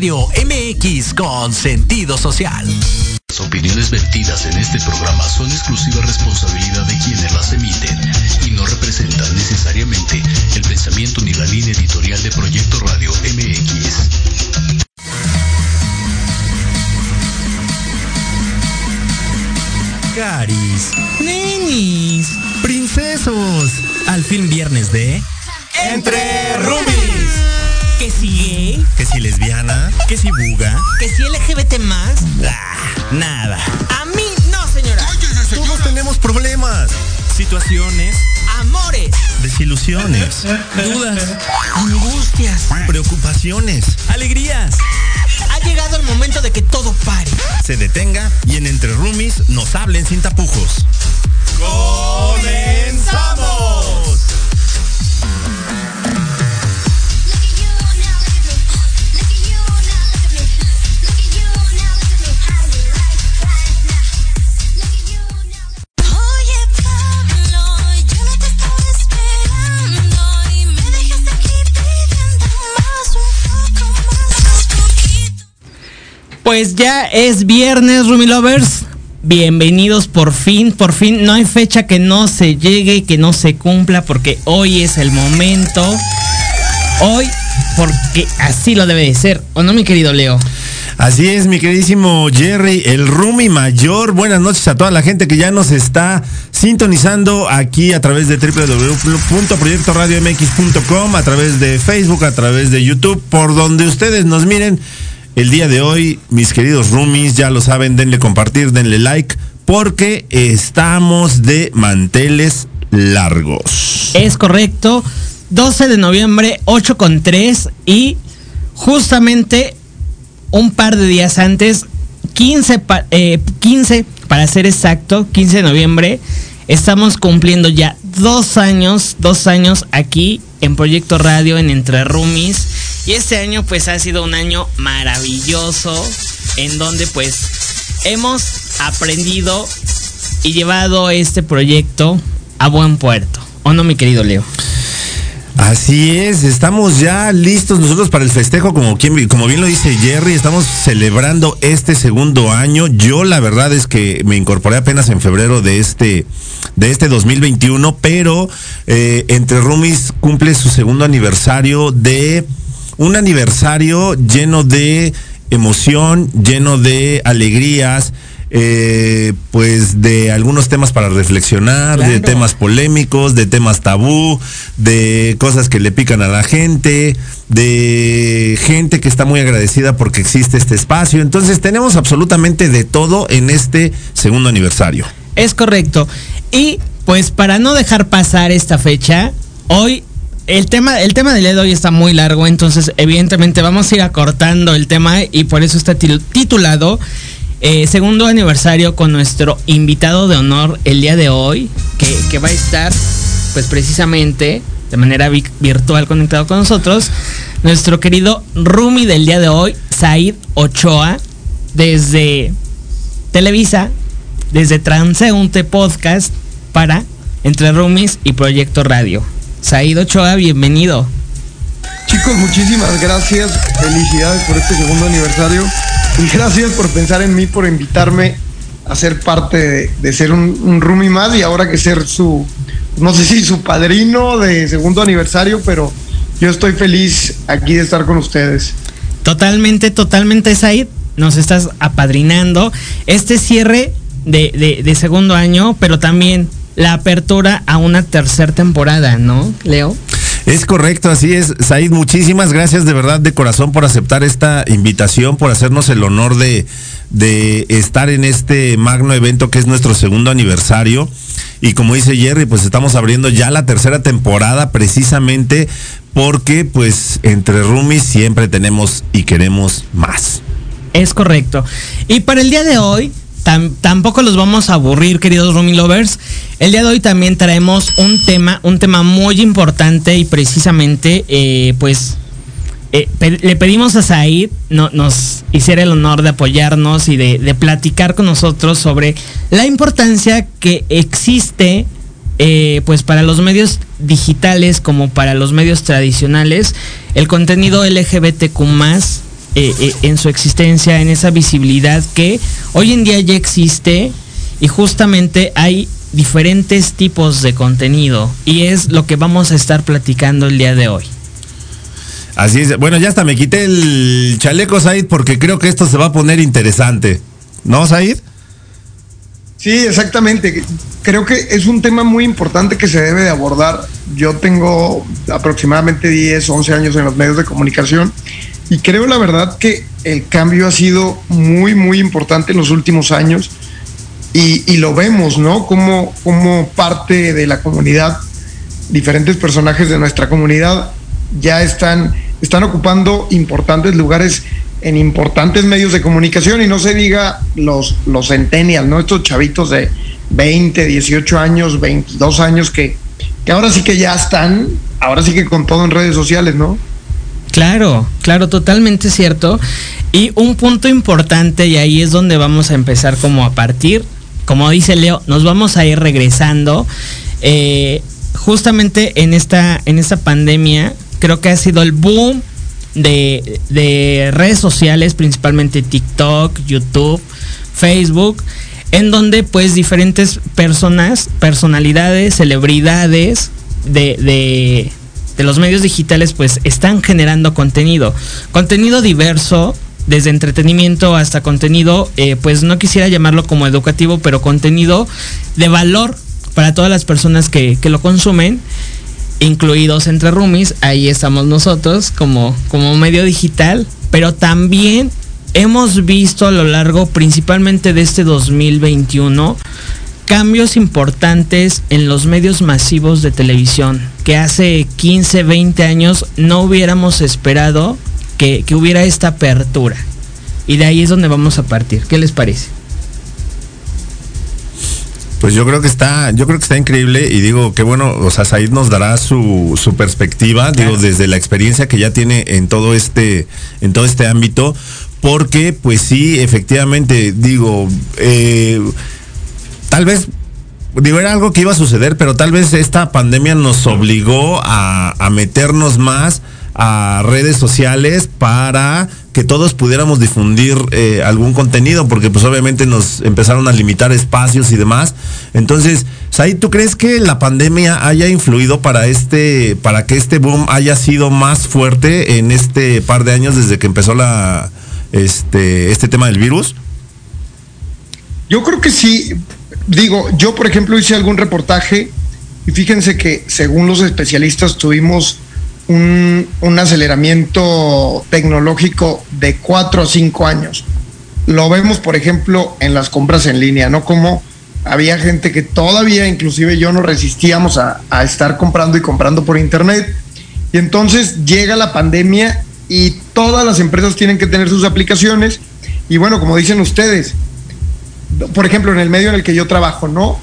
Radio MX con sentido social. Las opiniones vertidas en este programa son exclusiva responsabilidad de quienes las emiten y no representan necesariamente el pensamiento ni la línea editorial de Proyecto Radio MX. Caris, Nenis. princesos, al fin viernes de Entre Rubis. Que si que si lesbiana, que si buga, que si LGBT más. nada. A mí no, señora. Todos tenemos problemas, situaciones, Amores, desilusiones, dudas, angustias. preocupaciones, alegrías. Ha llegado el momento de que todo pare. Se detenga y en Entre Roomies nos hablen sin tapujos. ¡Comenzamos! Pues ya es viernes, Rumi Lovers. Bienvenidos por fin, por fin. No hay fecha que no se llegue, que no se cumpla, porque hoy es el momento. Hoy, porque así lo debe de ser. ¿O no, mi querido Leo? Así es, mi queridísimo Jerry, el Rumi Mayor. Buenas noches a toda la gente que ya nos está sintonizando aquí a través de www.proyectoradiomx.com, a través de Facebook, a través de YouTube, por donde ustedes nos miren. El día de hoy, mis queridos Rumis, ya lo saben, denle compartir, denle like, porque estamos de manteles largos. Es correcto. 12 de noviembre, 8 con 3 y justamente un par de días antes, 15, pa- eh, 15 para ser exacto, 15 de noviembre, estamos cumpliendo ya dos años, dos años aquí en Proyecto Radio en Entre Rumis. Este año pues ha sido un año maravilloso en donde pues hemos aprendido y llevado este proyecto a buen puerto. ¿O no, mi querido Leo? Así es, estamos ya listos nosotros para el festejo, como bien lo dice Jerry, estamos celebrando este segundo año. Yo la verdad es que me incorporé apenas en febrero de este, de este 2021, pero eh, Entre Rumis cumple su segundo aniversario de un aniversario lleno de emoción, lleno de alegrías. eh, pues de algunos temas para reflexionar, de temas polémicos, de temas tabú, de cosas que le pican a la gente, de gente que está muy agradecida porque existe este espacio. Entonces tenemos absolutamente de todo en este segundo aniversario. Es correcto. Y pues para no dejar pasar esta fecha, hoy el tema, el tema del día de hoy está muy largo, entonces evidentemente vamos a ir acortando el tema y por eso está titulado eh, segundo aniversario con nuestro invitado de honor el día de hoy, que, que va a estar pues precisamente de manera vi- virtual conectado con nosotros, nuestro querido Rumi del día de hoy, Said Ochoa, desde Televisa, desde Transeunte Podcast para Entre Rumis y Proyecto Radio. Said Ochoa, bienvenido. Chicos, muchísimas gracias. Felicidades por este segundo aniversario. Y gracias por pensar en mí, por invitarme a ser parte de, de ser un, un roomie más y ahora que ser su, no sé si su padrino de segundo aniversario, pero yo estoy feliz aquí de estar con ustedes. Totalmente, totalmente, Said. Nos estás apadrinando este cierre de, de- de segundo año, pero también la apertura a una tercera temporada, ¿no, Leo? Es correcto, así es. Said, muchísimas gracias de verdad de corazón por aceptar esta invitación, por hacernos el honor de, de estar en este magno evento que es nuestro segundo aniversario. Y como dice Jerry, pues estamos abriendo ya la tercera temporada precisamente porque pues entre roomies siempre tenemos y queremos más. Es correcto. Y para el día de hoy, tam- tampoco los vamos a aburrir, queridos Roomie Lovers. El día de hoy también traemos un tema, un tema muy importante y precisamente, eh, pues, eh, le pedimos a Said no, nos hiciera el honor de apoyarnos y de, platicar con nosotros sobre la importancia que existe eh, pues para los medios digitales como para los medios tradicionales, el contenido LGBTQ eh, eh, en su existencia, en esa visibilidad que hoy en día ya existe y justamente hay diferentes tipos de contenido y es lo que vamos a estar platicando el día de hoy. Así es. Bueno, ya hasta me quité el chaleco, Said, porque creo que esto se va a poner interesante. ¿No, Said? Sí, exactamente. Creo que es un tema muy importante que se debe de abordar. Yo tengo aproximadamente 10, 11 años en los medios de comunicación y creo la verdad que el cambio ha sido muy, muy importante en los últimos años y, lo vemos, ¿no? Como, como parte de la comunidad, diferentes personajes de nuestra comunidad ya están, están ocupando importantes lugares en importantes medios de comunicación y no se diga los, los centennials, ¿no? Estos chavitos de 20, 18 años, 22 años que, que ahora sí que ya están, ahora sí que con todo en redes sociales, ¿no? Claro, claro, totalmente cierto. Y un punto importante, y ahí es donde vamos a empezar como a partir, como dice Leo, nos vamos a ir regresando. Eh, justamente en esta, en esta pandemia, creo que ha sido el boom de, de redes sociales, principalmente TikTok, YouTube, Facebook, en donde pues diferentes personas, personalidades, celebridades de, de, de los medios digitales pues están generando contenido. Contenido diverso, desde entretenimiento hasta contenido, eh, pues no quisiera llamarlo como educativo, pero contenido de valor para todas las personas que, que lo consumen, incluidos entre roomies, ahí estamos nosotros como, como medio digital, pero también hemos visto a lo largo principalmente de este 2021 cambios importantes en los medios masivos de televisión que hace 15, 20 años no hubiéramos esperado que, que hubiera esta apertura. Y de ahí es donde vamos a partir. ¿Qué les parece? Pues yo creo que está, yo creo que está increíble y digo que bueno, o sea, Said nos dará su, su perspectiva, digo, desde la experiencia que ya tiene en todo este, en todo este ámbito, porque pues sí, efectivamente, digo, eh, tal vez digo, era algo que iba a suceder, pero tal vez esta pandemia nos obligó a, meternos más a redes sociales para que todos pudiéramos difundir eh, algún contenido, porque pues obviamente nos empezaron a limitar espacios y demás. Entonces, Said, ¿tú crees que la pandemia haya influido para este, para que este boom haya sido más fuerte en este par de años desde que empezó la, este, este tema del virus? Yo creo que sí. Digo, yo por ejemplo hice algún reportaje y fíjense que según los especialistas tuvimos un, un aceleramiento tecnológico de 4 a 5 años. Lo vemos, por ejemplo, en las compras en línea, ¿no? Como había gente que todavía, inclusive yo, no resistíamos a, a estar comprando y comprando por internet. Y entonces llega la pandemia y todas las empresas tienen que tener sus aplicaciones. Y bueno, como dicen ustedes, por ejemplo, en el medio en el que yo trabajo, ¿no?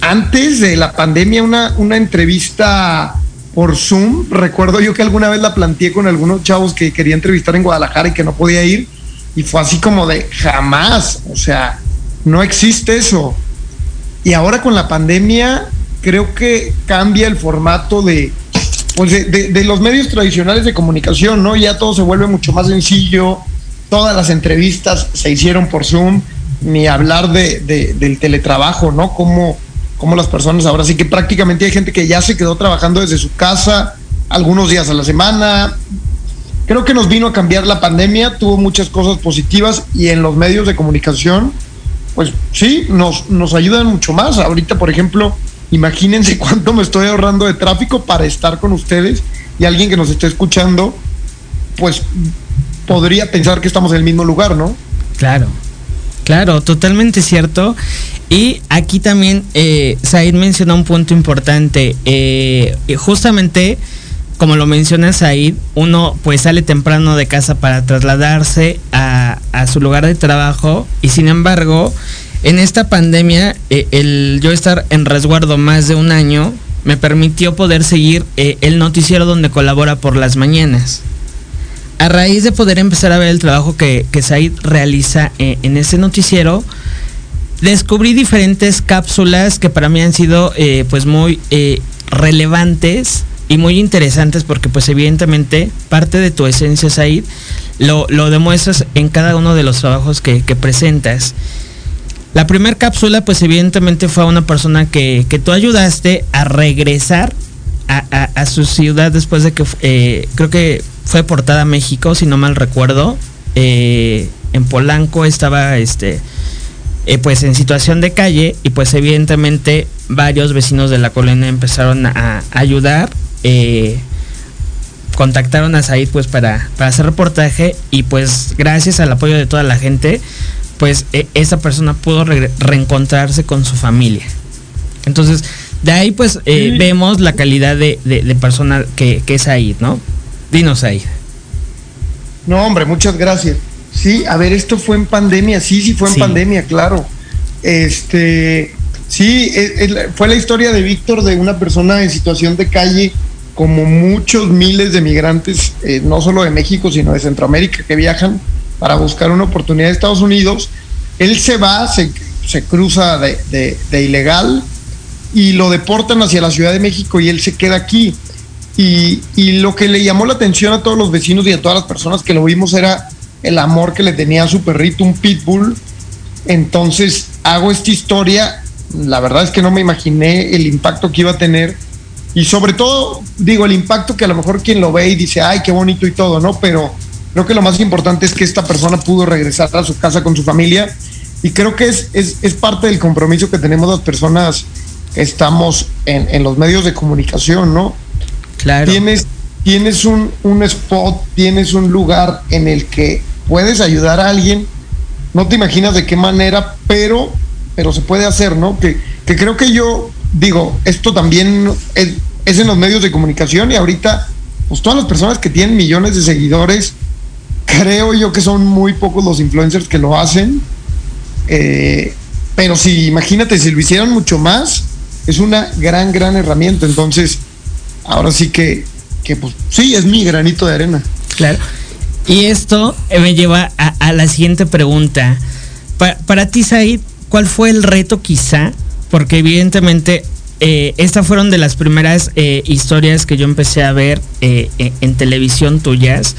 Antes de la pandemia, una, una entrevista por Zoom, recuerdo yo que alguna vez la planteé con algunos chavos que quería entrevistar en Guadalajara y que no podía ir, y fue así como de jamás, o sea, no existe eso. Y ahora con la pandemia, creo que cambia el formato de, pues de, los medios tradicionales de comunicación, ¿no? Ya todo se vuelve mucho más sencillo, todas las entrevistas se hicieron por Zoom, ni hablar de, de, del teletrabajo, ¿no? Como, como las personas ahora sí que prácticamente hay gente que ya se quedó trabajando desde su casa algunos días a la semana. Creo que nos vino a cambiar la pandemia, tuvo muchas cosas positivas y en los medios de comunicación, pues sí, nos, nos ayudan mucho más. Ahorita, por ejemplo, imagínense cuánto me estoy ahorrando de tráfico para estar con ustedes y alguien que nos esté escuchando, pues podría pensar que estamos en el mismo lugar, ¿no? Claro. Claro, totalmente cierto. Y aquí también eh, Said menciona un punto importante. Eh, justamente, como lo menciona Said, uno pues sale temprano de casa para trasladarse a, su lugar de trabajo y sin embargo, en esta pandemia, eh, el yo estar en resguardo más de un año me permitió poder seguir eh, el noticiero donde colabora por las mañanas a raíz de poder empezar a ver el trabajo que, que Said realiza eh, en ese noticiero, descubrí diferentes cápsulas que para mí han sido eh, pues muy eh, relevantes y muy interesantes porque pues evidentemente parte de tu esencia Said lo, lo demuestras en cada uno de los trabajos que, que presentas. La primera cápsula pues evidentemente fue a una persona que, que tú ayudaste a regresar a, su ciudad después de que eh, creo que fue portada a México, si no mal recuerdo. Eh, en Polanco estaba este eh, pues en situación de calle y pues evidentemente varios vecinos de la colonia empezaron a, ayudar. contactaron a Said pues para, para hacer reportaje y pues gracias al apoyo de toda la gente pues e- esa persona pudo reencontrarse con su familia. Entonces, de ahí pues eh, Sí. vemos la calidad de, de- de persona que, que es Said, ¿no? Dinos Said. No, hombre, muchas gracias. Sí, a ver, esto fue en pandemia, sí, sí fue en Sí. pandemia, claro. Este, sí, es- es la- fue la historia de Víctor, de una persona en situación de calle, como muchos miles de migrantes, eh, no solo de México, sino de Centroamérica, que viajan para buscar una oportunidad de Estados Unidos. Él se va, se, se cruza de, de- de ilegal y lo deportan hacia la Ciudad de México y él se queda aquí. Y, y lo que le llamó la atención a todos los vecinos y a todas las personas que lo vimos era el amor que le tenía a su perrito, un pitbull. Entonces hago esta historia, la verdad es que no me imaginé el impacto que iba a tener y sobre todo, digo, el impacto que a lo mejor quien lo ve y dice, ay, qué bonito y todo, ¿no? Pero creo que lo más importante es que esta persona pudo regresar a su casa con su familia y creo que es, es, es parte del compromiso que tenemos las personas estamos en, en los medios de comunicación, ¿no? Claro. tienes, tienes un, un spot, tienes un lugar en el que puedes ayudar a alguien, no te imaginas de qué manera, pero, pero se puede hacer, ¿no? Que, que creo que yo digo, esto también es, es en los medios de comunicación y ahorita, pues todas las personas que tienen millones de seguidores, creo yo que son muy pocos los influencers que lo hacen. Eh, pero si imagínate, si lo hicieran mucho más, es una gran, gran herramienta. Entonces, ahora sí que, que pues sí, es mi granito de arena. Claro. Y esto eh, me lleva a, la siguiente pregunta. Pa- para ti, Said, ¿cuál fue el reto quizá? Porque evidentemente eh, estas fueron de las primeras eh, historias que yo empecé a ver eh, en, televisión tuyas.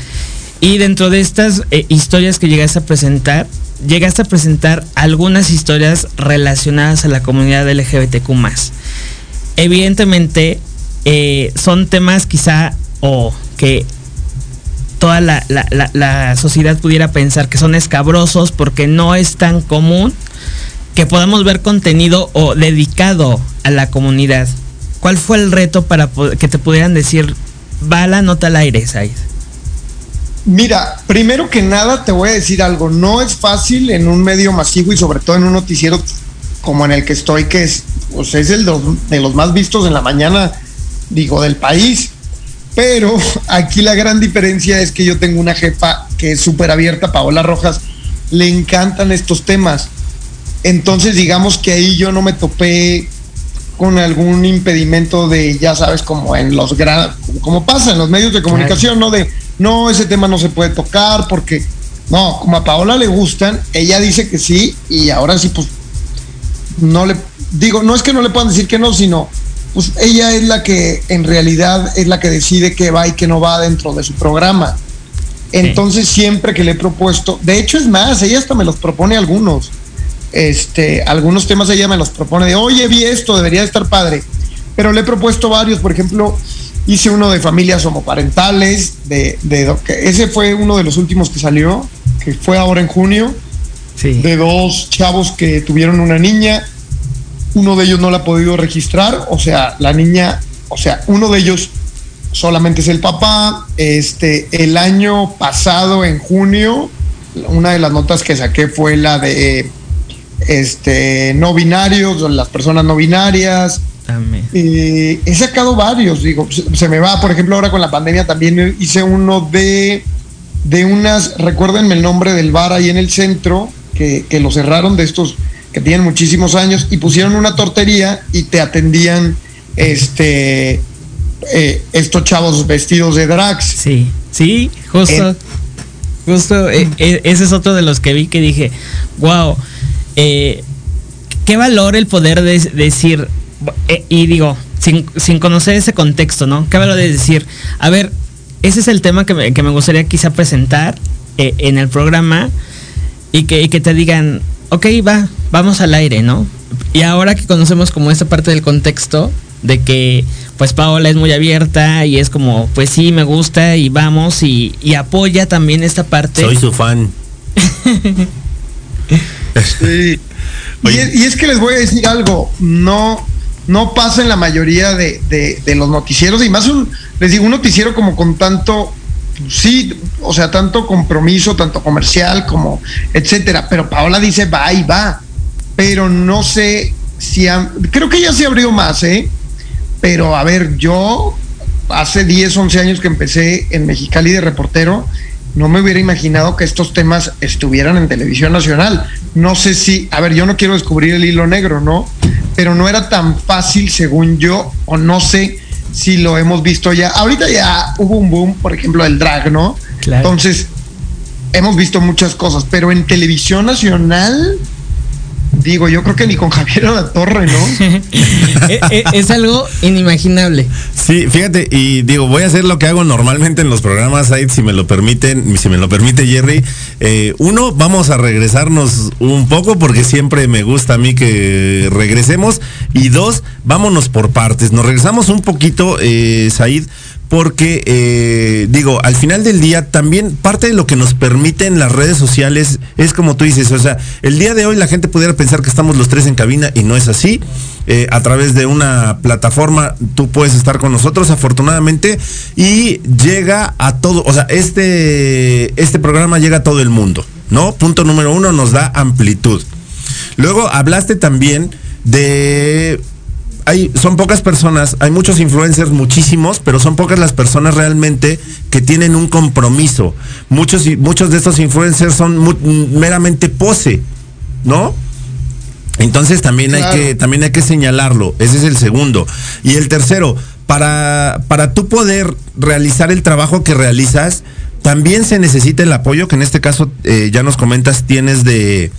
Y dentro de estas historias que llegaste a presentar, llegaste a presentar algunas historias relacionadas a la comunidad LGBTQ Evidentemente, eh, son temas quizá o que toda la, sociedad pudiera pensar que son escabrosos porque no es tan común que podamos ver contenido o dedicado a la comunidad. ¿Cuál fue el reto para que te pudieran decir, va la nota al aire, Said? Mira, primero que nada te voy a decir algo, no es fácil en un medio masivo y sobre todo en un noticiero como en el que estoy, que es, pues es el de los, más vistos en la mañana, digo, del país. Pero aquí la gran diferencia es que yo tengo una jefa que es súper abierta, Paola Rojas, le encantan estos temas. Entonces digamos que ahí yo no me topé con algún impedimento de, ya sabes, como en los gran, como pasa en los medios de comunicación, ¿no? De, no, ese tema no se puede tocar porque, no, como a Paola le gustan, ella dice que sí y ahora sí, pues, no le, digo, no es que no le puedan decir que no, sino, pues ella es la que en realidad es la que decide qué va y qué no va dentro de su programa. Entonces siempre que le he propuesto, de hecho es más, ella hasta me los propone algunos. Este, algunos temas ella me los propone de, oye, vi esto, debería estar padre. Pero le he propuesto varios, por ejemplo, hice uno de familias homoparentales, de, de ese fue uno de los últimos que salió, que fue ahora en junio, Sí. de dos chavos que tuvieron una niña. Uno de ellos no la ha podido registrar, o sea, la niña, o sea, uno de ellos solamente es el papá. Este, el año pasado, en junio, una de las notas que saqué fue la de este no binarios, las personas no binarias. Eh, he sacado varios, digo, se, me va, por ejemplo, ahora con la pandemia también hice uno de, de unas, recuérdenme el nombre del bar ahí en el centro, que, que lo cerraron de estos que tienen muchísimos años y pusieron una tortería y te atendían este eh, estos chavos vestidos de drags. Sí, sí, justo. Eh. justo, eh, ese es otro de los que vi que dije, wow. qué valor el poder de, decir, y digo, sin, sin conocer ese contexto, ¿no? Qué valor de decir, a ver, ese es el tema que me, que me gustaría quizá presentar eh, en el programa y que, y que te digan, ok, va, vamos al aire, ¿no? Y ahora que conocemos como esta parte del contexto, de que pues Paola es muy abierta y es como, pues sí, me gusta y vamos y, y apoya también esta parte. Soy su fan. Sí. Y Oye. es, y es que les voy a decir algo, no, no pasa en la mayoría de, de- de los noticieros, y más un, les digo, un noticiero como con tanto, sí, o sea, tanto compromiso, tanto comercial como etcétera. Pero Paola dice va y va. Pero no sé si creo que ya se abrió más, ¿eh? Pero a ver, yo hace 10, 11 años que empecé en Mexicali de reportero, no me hubiera imaginado que estos temas estuvieran en televisión nacional. No sé si, a ver, yo no quiero descubrir el hilo negro, ¿no? Pero no era tan fácil, según yo, o no sé si lo hemos visto ya. Ahorita ya hubo un boom, por ejemplo, el drag, ¿no? Claro. Entonces, hemos visto muchas cosas, pero en televisión nacional, digo, yo creo que ni con Javier La Torre, ¿no? Eh, eh, es algo inimaginable. Sí, fíjate, y digo, voy a hacer lo que hago normalmente en los programas, Aid, si me lo permiten, si me lo permite Jerry. Eh, uno, vamos a regresarnos un poco porque siempre me gusta a mí que regresemos. Y dos, vámonos por partes. Nos regresamos un poquito, eh, Said, porque eh, digo, al final del día también parte de lo que nos permiten las redes sociales es como tú dices, o sea, el día de hoy la gente pudiera pensar que estamos los tres en cabina y no es así. Eh, a través de una plataforma tú puedes estar con nosotros afortunadamente y llega a todo, o sea, este, este programa llega a todo el mundo, ¿no? Punto número uno, nos da amplitud. Luego hablaste también de hay, son pocas personas, hay muchos influencers, muchísimos, pero son pocas las personas realmente que tienen un compromiso. Muchos, y- muchos de estos influencers son mu- meramente pose, ¿no? Entonces también Claro. hay que también hay que señalarlo. Ese es el segundo. Y el tercero, para para tú poder realizar el trabajo que realizas, también se necesita el apoyo que en este caso eh, ya nos comentas tienes de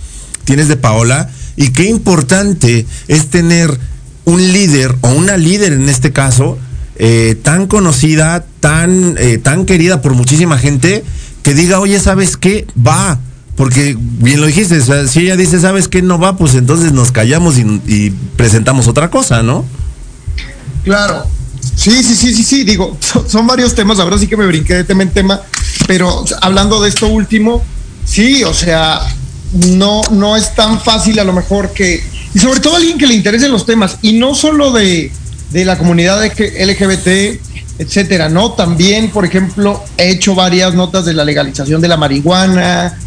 tienes de Paola y qué importante es tener un líder o una líder en este caso eh, tan conocida, tan eh, tan querida por muchísima gente que diga, oye, ¿sabes qué? Va. Porque bien lo dijiste, o sea, si ella dice, ¿sabes qué? No va, pues entonces nos callamos y, presentamos otra cosa, ¿no? Claro. Sí, sí, sí, sí, sí. Digo, son, son varios temas. Ahora sí que me brinqué de tema en tema. Pero hablando de esto último, sí, o sea, no, no es tan fácil a lo mejor que. Y sobre todo alguien que le interesen los temas. Y no solo de, de la comunidad LGBT, etcétera, ¿no? También, por ejemplo, he hecho varias notas de la legalización de la marihuana.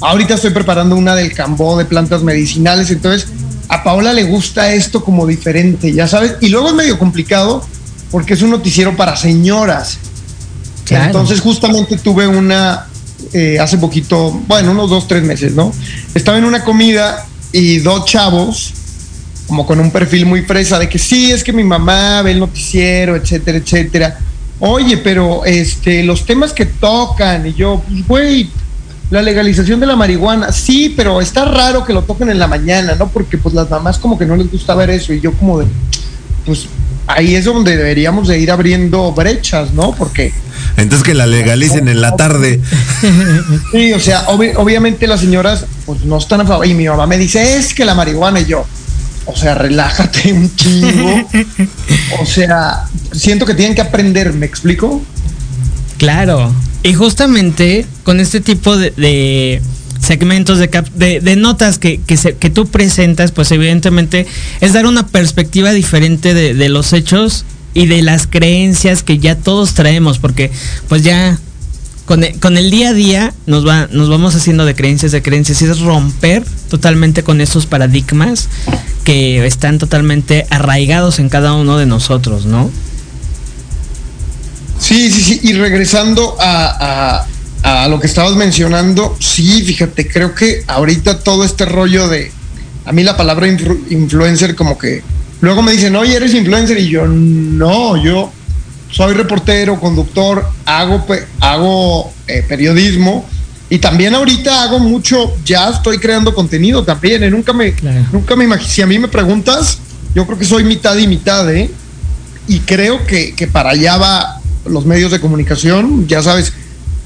Ahorita estoy preparando una del cambó de plantas medicinales. Entonces, a Paola le gusta esto como diferente, ya sabes. Y luego es medio complicado porque es un noticiero para señoras. Claro. Entonces, justamente tuve una eh, hace poquito, bueno, unos dos, tres meses, ¿no? Estaba en una comida y dos chavos, como con un perfil muy fresa, de que sí, es que mi mamá ve el noticiero, etcétera, etcétera. Oye, pero este, los temas que tocan, y yo, pues, güey, la legalización de la marihuana, sí, pero está raro que lo toquen en la mañana, ¿no? Porque pues las mamás como que no les gusta ver eso, y yo como de, pues ahí es donde deberíamos de ir abriendo brechas, ¿no? Porque Entonces que la legalicen en la tarde. Sí, o sea, obvi- obviamente las señoras pues no están a favor. Y mi mamá me dice, es que la marihuana y yo. O sea, relájate un chingo. o sea, siento que tienen que aprender, ¿me explico? Claro. Y justamente con este tipo de, de segmentos de, cap- de, de notas que, que, se- que tú presentas, pues evidentemente es dar una perspectiva diferente de, de los hechos y de las creencias que ya todos traemos, porque pues ya con el, con el día a día nos, va, nos vamos haciendo de creencias, de creencias, y es romper totalmente con esos paradigmas que están totalmente arraigados en cada uno de nosotros, ¿no? Sí, sí, sí. Y regresando a, a- lo que estabas mencionando, sí, fíjate, creo que ahorita todo este rollo de. A mí la palabra influ- influencer, como que. Luego me dicen, oye, eres influencer. Y yo, no, yo soy reportero, conductor, hago, hago eh, periodismo. Y también ahorita hago mucho, ya estoy creando contenido también, ¿eh? nunca me, Claro. nunca me imagino, si a mí me preguntas, yo creo que soy mitad y mitad, ¿eh? Y creo que, que para allá va los medios de comunicación, ya sabes,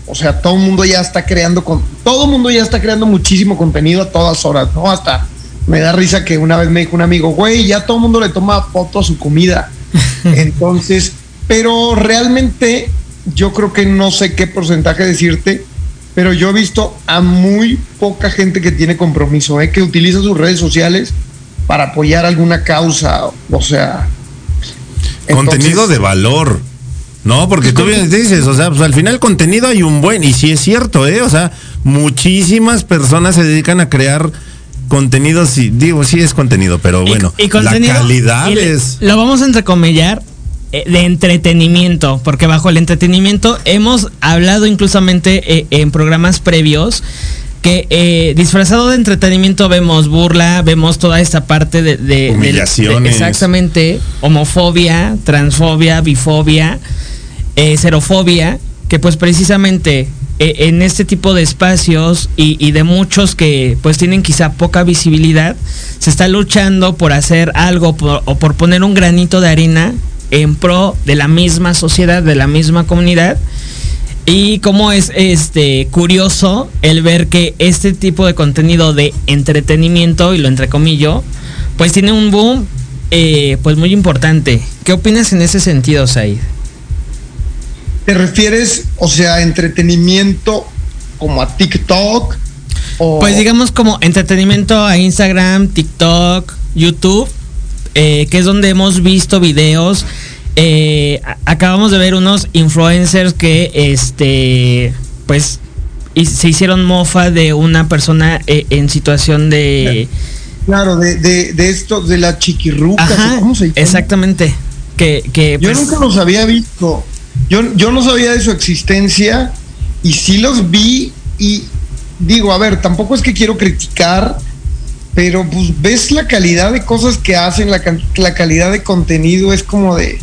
o sea, todo el mundo ya está creando, con, todo el mundo ya está creando muchísimo contenido a todas horas, ¿no? Hasta me da risa que una vez me dijo un amigo, güey, ya todo el mundo le toma foto a su comida. Entonces, pero realmente yo creo que no sé qué porcentaje decirte, pero yo he visto a muy poca gente que tiene compromiso, ¿eh? que utiliza sus redes sociales para apoyar alguna causa, o sea... Contenido entonces- de valor. No, porque tú bien dices, o sea, pues al final contenido hay un buen, y sí es cierto, ¿eh? O sea, muchísimas personas se dedican a crear contenidos, y digo, sí es contenido, pero bueno, y contenido- la calidad y le- es... Lo vamos a entrecomillar eh, de entretenimiento, porque bajo el entretenimiento hemos hablado inclusamente eh, en programas previos que eh, disfrazado de entretenimiento vemos burla, vemos toda esta parte de, Humillaciones. de- exactamente, homofobia, transfobia, bifobia, eh, xerofobia, que pues precisamente en este tipo de espacios y, de muchos que pues tienen quizá poca visibilidad, se está luchando por hacer algo o por poner un granito de arena en pro de la misma sociedad, de la misma comunidad. Y como es este curioso el ver que este tipo de contenido de entretenimiento, y lo entrecomillo, pues tiene un boom eh, pues muy importante. ¿Qué opinas en ese sentido, Said? ¿Te refieres, o sea, entretenimiento como a TikTok? O... Pues digamos como entretenimiento a Instagram, TikTok, YouTube, eh, que es donde hemos visto videos. Eh, acabamos de ver unos influencers que, este, pues, se hicieron mofa de una persona eh, en situación de... Claro, de, de, de esto, de la chiquirruca, Ajá, ¿cómo se llama? exactamente. Que, que Yo pues, nunca los había visto. Yo, yo no sabía de su existencia y sí los vi y digo, a ver, tampoco es que quiero criticar, pero pues ves la calidad de cosas que hacen, la, la calidad de contenido es como de...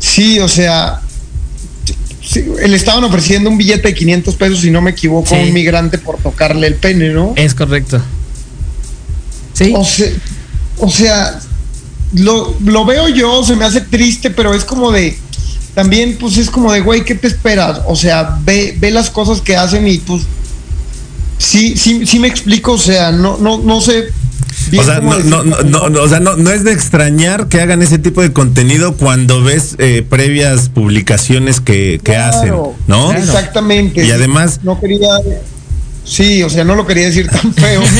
Sí, o sea, sí, le estaban ofreciendo un billete de 500 pesos, si no me equivoco, a un migrante por tocarle el pene, ¿no? es correcto. Sí. O sea, o sea lo, lo veo yo, se me hace triste, pero es como de. También, pues es como de, güey, ¿qué te esperas? O sea, ve, ve las cosas que hacen y pues. Sí, sí, sí me explico, o sea, no, no, no sé. bien O sea, no, no, no, no, no, o sea no, no es de extrañar que hagan ese tipo de contenido cuando ves eh, previas publicaciones que, que Claro, hacen, ¿no? Exactamente. Y además- No quería. Sí, o sea, no lo quería decir tan feo.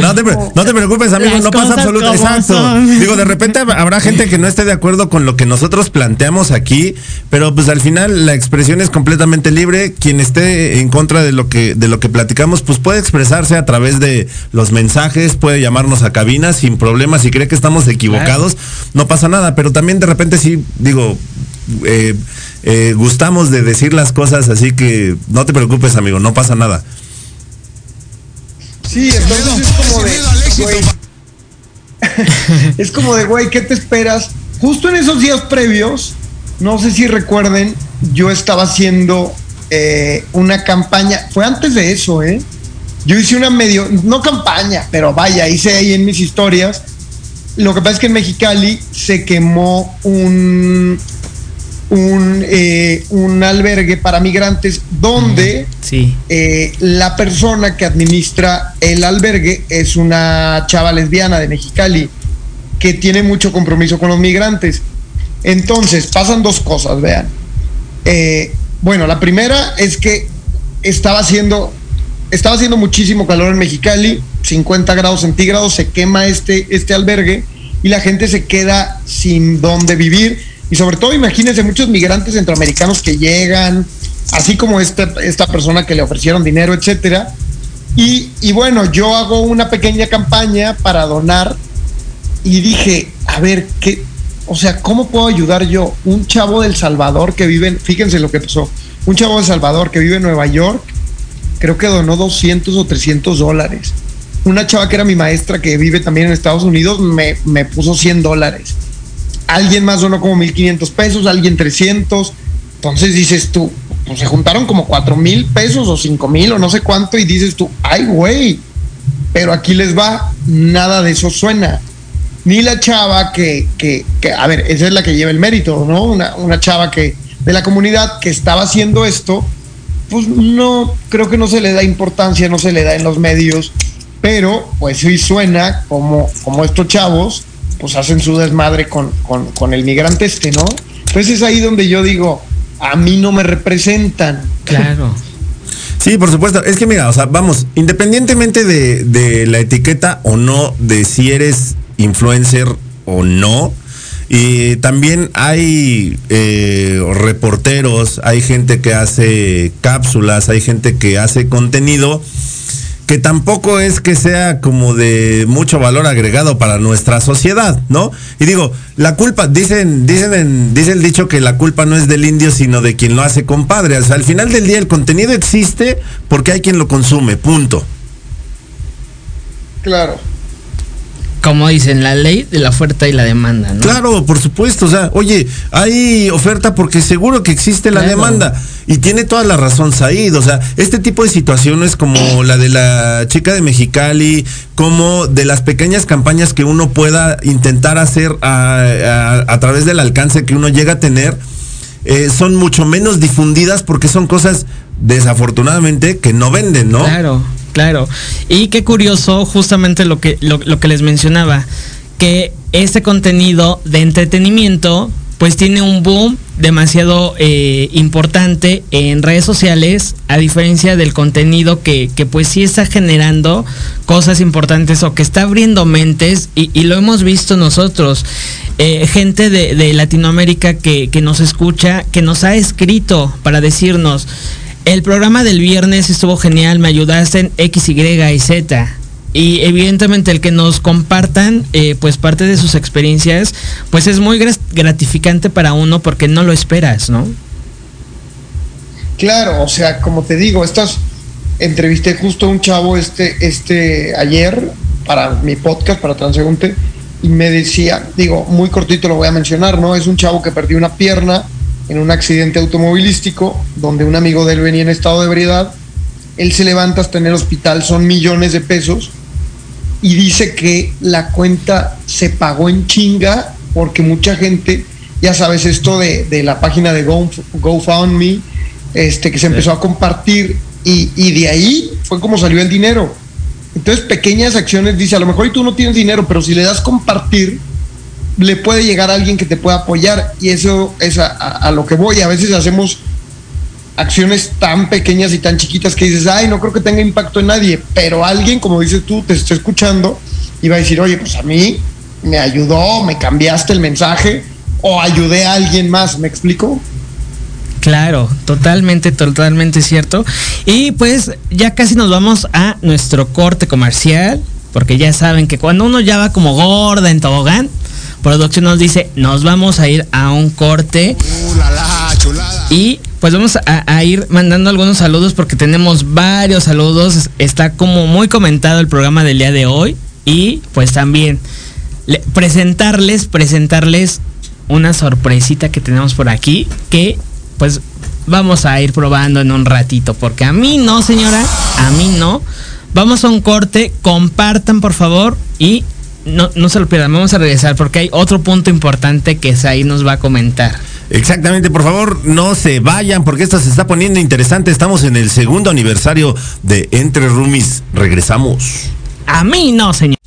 No te, pre- no te preocupes, amigo, Las no pasa absolutamente. Exacto. son. Digo, de repente hab- habrá gente que no esté de acuerdo con lo que nosotros planteamos aquí, pero pues al final la expresión es completamente libre. Quien esté en contra de lo que de lo que platicamos, pues puede expresarse a través de los mensajes, puede llamarnos a cabina sin problema. Si cree que estamos equivocados, no pasa nada. Pero también de repente sí, digo. eh, eh, gustamos de decir las cosas, así que no te preocupes, amigo, no pasa nada. Sí, entonces es como de. güey, es como de, güey, ¿qué te esperas? Justo en esos días previos, no sé si recuerden, yo estaba haciendo eh, una campaña. Fue antes de eso, ¿eh? Yo hice una medio, no campaña, pero vaya, hice ahí en mis historias. Lo que pasa es que en Mexicali se quemó un, un, eh, un albergue para migrantes donde Sí. eh, la persona que administra el albergue es una chava lesbiana de Mexicali que tiene mucho compromiso con los migrantes. Entonces, pasan dos cosas, vean. Eh, bueno, la primera es que estaba haciendo, estaba haciendo muchísimo calor en Mexicali, 50 grados centígrados, se quema este, este albergue y la gente se queda sin dónde vivir. Y sobre todo, imagínense muchos migrantes centroamericanos que llegan, así como esta, esta persona que le ofrecieron dinero, etcétera. Y, bueno, yo hago una pequeña campaña para donar y dije, a ver, ¿qué? O sea, ¿cómo puedo ayudar yo? Un chavo del Salvador que vive, en- fíjense lo que pasó, un chavo de Salvador que vive en Nueva York, creo que donó 200 o 300 dólares. Una chava que era mi maestra que vive también en Estados Unidos me, me puso 100 dólares. Alguien más donó como 1500 pesos, alguien 300. Entonces dices tú, pues se juntaron como cuatro mil pesos o cinco mil o no sé cuánto y dices tú, ay güey, pero aquí les va, nada de eso suena. Ni la chava que, que, que, a ver, esa es la que lleva el mérito, ¿no? Una, una chava que de la comunidad que estaba haciendo esto, pues no, creo que no se le da importancia, no se le da en los medios, pero pues sí suena como, como estos chavos, pues hacen su desmadre con, con, con el migrante este, ¿no? Entonces es ahí donde yo digo, a mí no me representan. Claro. Sí, por supuesto. Es que mira, o sea, vamos, independientemente de, de la etiqueta o no, de si eres influencer o no, y también hay eh, reporteros, hay gente que hace cápsulas, hay gente que hace contenido que tampoco es que sea como de mucho valor agregado para nuestra sociedad, ¿no? Y digo, la culpa, dicen, dicen, en- dice el dicho que la culpa no es del indio, sino de quien lo hace compadre. O sea, al final del día el contenido existe porque hay quien lo consume, punto. Claro. Como dicen, la ley de la oferta y la demanda, ¿no? Claro, por supuesto. O sea, oye, hay oferta porque seguro que existe la Claro. demanda. Y tiene toda la razón Said. O sea, este tipo de situaciones como la de la chica de Mexicali, como de las pequeñas campañas que uno pueda intentar hacer a, a- a través del alcance que uno llega a tener, eh, son mucho menos difundidas porque son cosas, desafortunadamente, que no venden, ¿no? Claro, claro. Y qué curioso, justamente lo que, lo, lo que les mencionaba, que este contenido de entretenimiento, pues tiene un boom demasiado eh, importante en redes sociales, a diferencia del contenido que, que pues sí está generando cosas importantes o que está abriendo mentes, y, lo hemos visto nosotros. Eh, gente de, de Latinoamérica que, que nos escucha, que nos ha escrito para decirnos, el programa del viernes estuvo genial, me ayudaste en X, Y y Z. Y evidentemente el que nos compartan eh, pues parte de sus experiencias, pues es muy gratificante para uno porque no lo esperas, ¿no? Claro, o sea, como te digo, estas entrevisté justo a un chavo este, este ayer para mi podcast, para Transeúnte, y me decía, digo, muy cortito lo voy a mencionar, ¿no? Es un chavo que perdió una pierna en un accidente automovilístico, donde un amigo de él venía en estado de ebriedad. Él se levanta hasta en el hospital, son millones de pesos, y dice que la cuenta se pagó en chinga porque mucha gente, ya sabes, esto de, de la página de Go, GoFundMe, este, que se empezó a compartir y, y de ahí fue como salió el dinero. Entonces, pequeñas acciones, dice, a lo mejor y tú no tienes dinero, pero si le das compartir, le puede llegar a alguien que te pueda apoyar y eso es a, lo que voy. A veces hacemos acciones tan pequeñas y tan chiquitas que dices, ay, no creo que tenga impacto en nadie, pero alguien, como dices tú, te está escuchando y va a decir, oye, pues a mí me ayudó, me cambiaste el mensaje o ayudé a alguien más, ¿me explico? Claro, totalmente, totalmente cierto. Y pues ya casi nos vamos a nuestro corte comercial, porque ya saben que cuando uno ya va como gorda en tobogán, producción nos dice, nos vamos a ir a un corte. Y pues vamos a, a ir mandando algunos saludos porque tenemos varios saludos. Está como muy comentado el programa del día de hoy. Y pues también le- presentarles, presentarles una sorpresita que tenemos por aquí que pues vamos a ir probando en un ratito porque a mí no señora, a mí no. Vamos a un corte, compartan por favor y no, no se lo pierdan, vamos a regresar porque hay otro punto importante que ahí nos va a comentar. Exactamente, por favor, no se vayan porque esto se está poniendo interesante. Estamos en el segundo aniversario de Entre Roomies. Regresamos. A mí no, señor.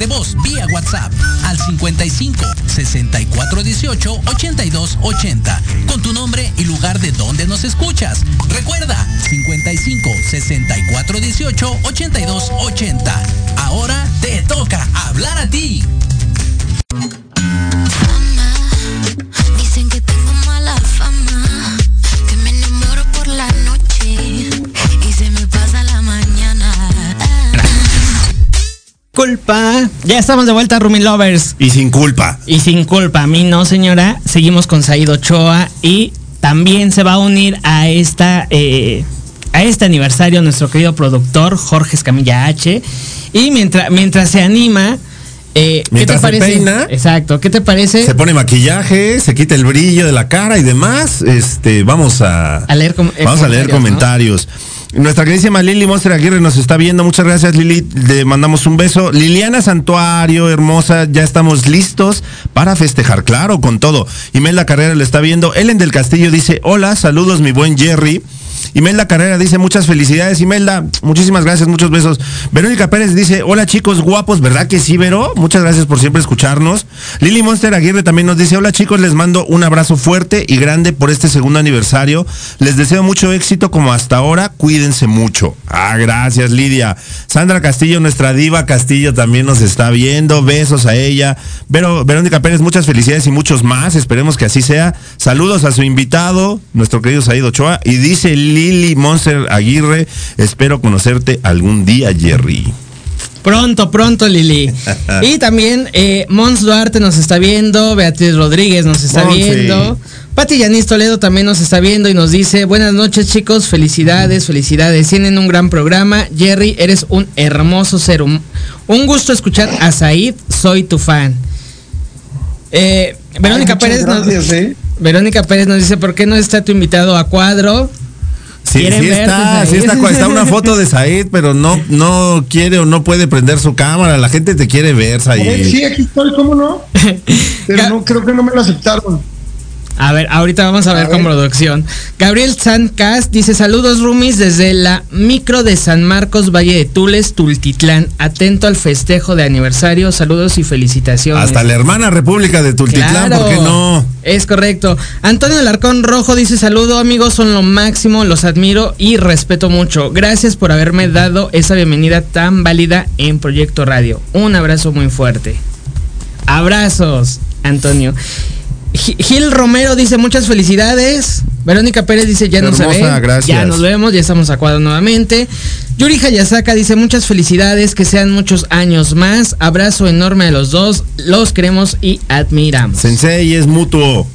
De voz vía WhatsApp al 55 64 18 82 80 con tu nombre y lugar de donde nos escuchas. Recuerda 55 64 18 Ya estamos de vuelta, Rumi Lovers. Y sin culpa. Y sin culpa, a mí no, señora. Seguimos con Said Ochoa y también se va a unir a esta eh, a este aniversario nuestro querido productor Jorge Escamilla H. Y mientras mientras se anima, eh, ¿qué te se parece? peina. Exacto, ¿qué te parece? Se pone maquillaje, se quita el brillo de la cara y demás. Este, vamos a, A leer com- vamos a leer comentarios, comentarios. Nuestra queridísima Lili Monster Aguirre nos está viendo. Muchas gracias, Lili. Le mandamos un beso. Liliana Santuario, hermosa, ya estamos listos para festejar, claro, con todo. Imelda Carrera le está viendo. Ellen del Castillo dice, hola, saludos, mi buen Jerry. Imelda Carrera dice muchas felicidades, Imelda. Muchísimas gracias, muchos besos. Verónica Pérez dice, hola chicos guapos, ¿verdad que sí, Vero? Muchas gracias por siempre escucharnos. Lili Monster Aguirre también nos dice, hola chicos, les mando un abrazo fuerte y grande por este segundo aniversario. Les deseo mucho éxito como hasta ahora. Cuídense mucho. Ah, gracias, Lidia. Sandra Castillo, nuestra diva Castillo, también nos está viendo. Besos a ella. Vero, Verónica Pérez, muchas felicidades y muchos más. Esperemos que así sea. Saludos a su invitado, nuestro querido Said Ochoa. Y dice Lili Monster Aguirre, espero conocerte algún día, Jerry. Pronto, pronto, Lili. y también eh, Mons Duarte nos está viendo, Beatriz Rodríguez nos está Monse. viendo, Pati Yanis Toledo también nos está viendo y nos dice, buenas noches chicos, felicidades, felicidades, tienen un gran programa. Jerry, eres un hermoso ser. Un gusto escuchar a Said, soy tu fan. Eh, Verónica Ay, Pérez nos, ¿eh? Verónica Pérez nos dice, ¿por qué no está tu invitado a cuadro? Sí, ¿Quieren sí verte, está, sí Said? está, está una foto de Said, pero no, no quiere o no puede prender su cámara. La gente te quiere ver, Said. sí, aquí estoy, ¿cómo no? Pero no, creo que no me lo aceptaron. A ver, ahorita vamos a ver con producción. Gabriel Sancas dice saludos Rumis desde la micro de San Marcos, Valle de Tules, Tultitlán. Atento al festejo de aniversario. Saludos y felicitaciones. Hasta la hermana República de Tultitlán, Claro, ¿por qué no? Es correcto. Antonio Alarcón Rojo dice saludo amigos, son lo máximo, los admiro y respeto mucho. Gracias por haberme dado esa bienvenida tan válida en Proyecto Radio. Un abrazo muy fuerte. Abrazos, Antonio. Gi- Gil Romero dice muchas felicidades. Verónica Pérez dice ya no se Hermosa, ve. gracias. Ya nos vemos, ya estamos a cuadro nuevamente. Yuri Hayasaka dice muchas felicidades, que sean muchos años más. Abrazo enorme a los dos, los queremos y admiramos. Sensei es mutuo.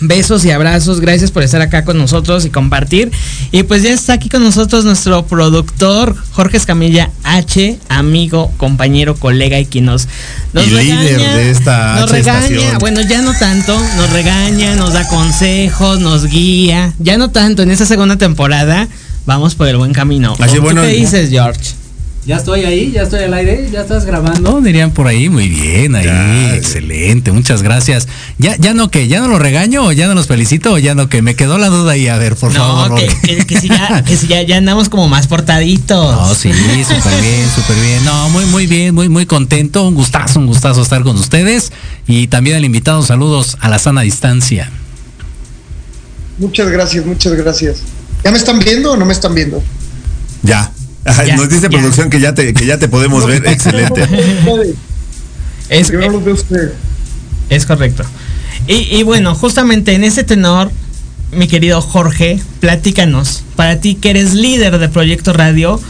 Besos y abrazos, gracias por estar acá con nosotros y compartir. Y pues ya está aquí con nosotros nuestro productor Jorge Escamilla H, amigo, compañero, colega y quien nos, nos Y líder de esta nos H regaña, estación. bueno ya no tanto, nos regaña, nos da consejos, nos guía, ya no tanto en esta segunda temporada. Vamos por el buen camino. Así, ¿Tú bueno, qué dices, George? Ya estoy ahí, ya estoy al aire, ya estás grabando, dirían por ahí, muy bien, ahí, Ya. excelente, muchas gracias. Ya, ya no que, ya no lo regaño, o ya no los felicito, o ya no que, me quedó la duda ahí, a ver, por No, favor. que, Rory. que- que si ya, que si ya, ya andamos como más portaditos. No, sí, súper bien, súper bien. No, muy, muy bien, muy, muy contento. Un gustazo, un gustazo estar con ustedes. Y también al invitado, saludos a la sana distancia. Muchas gracias, muchas gracias. ¿Ya me están viendo o no me están viendo? Ya. Ya, Nos dice ya. producción que ya te, que ya te podemos ver. Excelente. Es, correcto. Y, y bueno, justamente en ese tenor, mi querido Jorge, platícanos, para ti que eres líder de Proyecto Radio,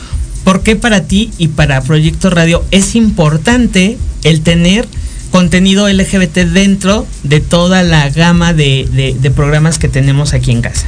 ¿por qué para ti y para Proyecto Radio es importante el tener contenido LGBT dentro de toda la gama de, de- de programas que tenemos aquí en casa?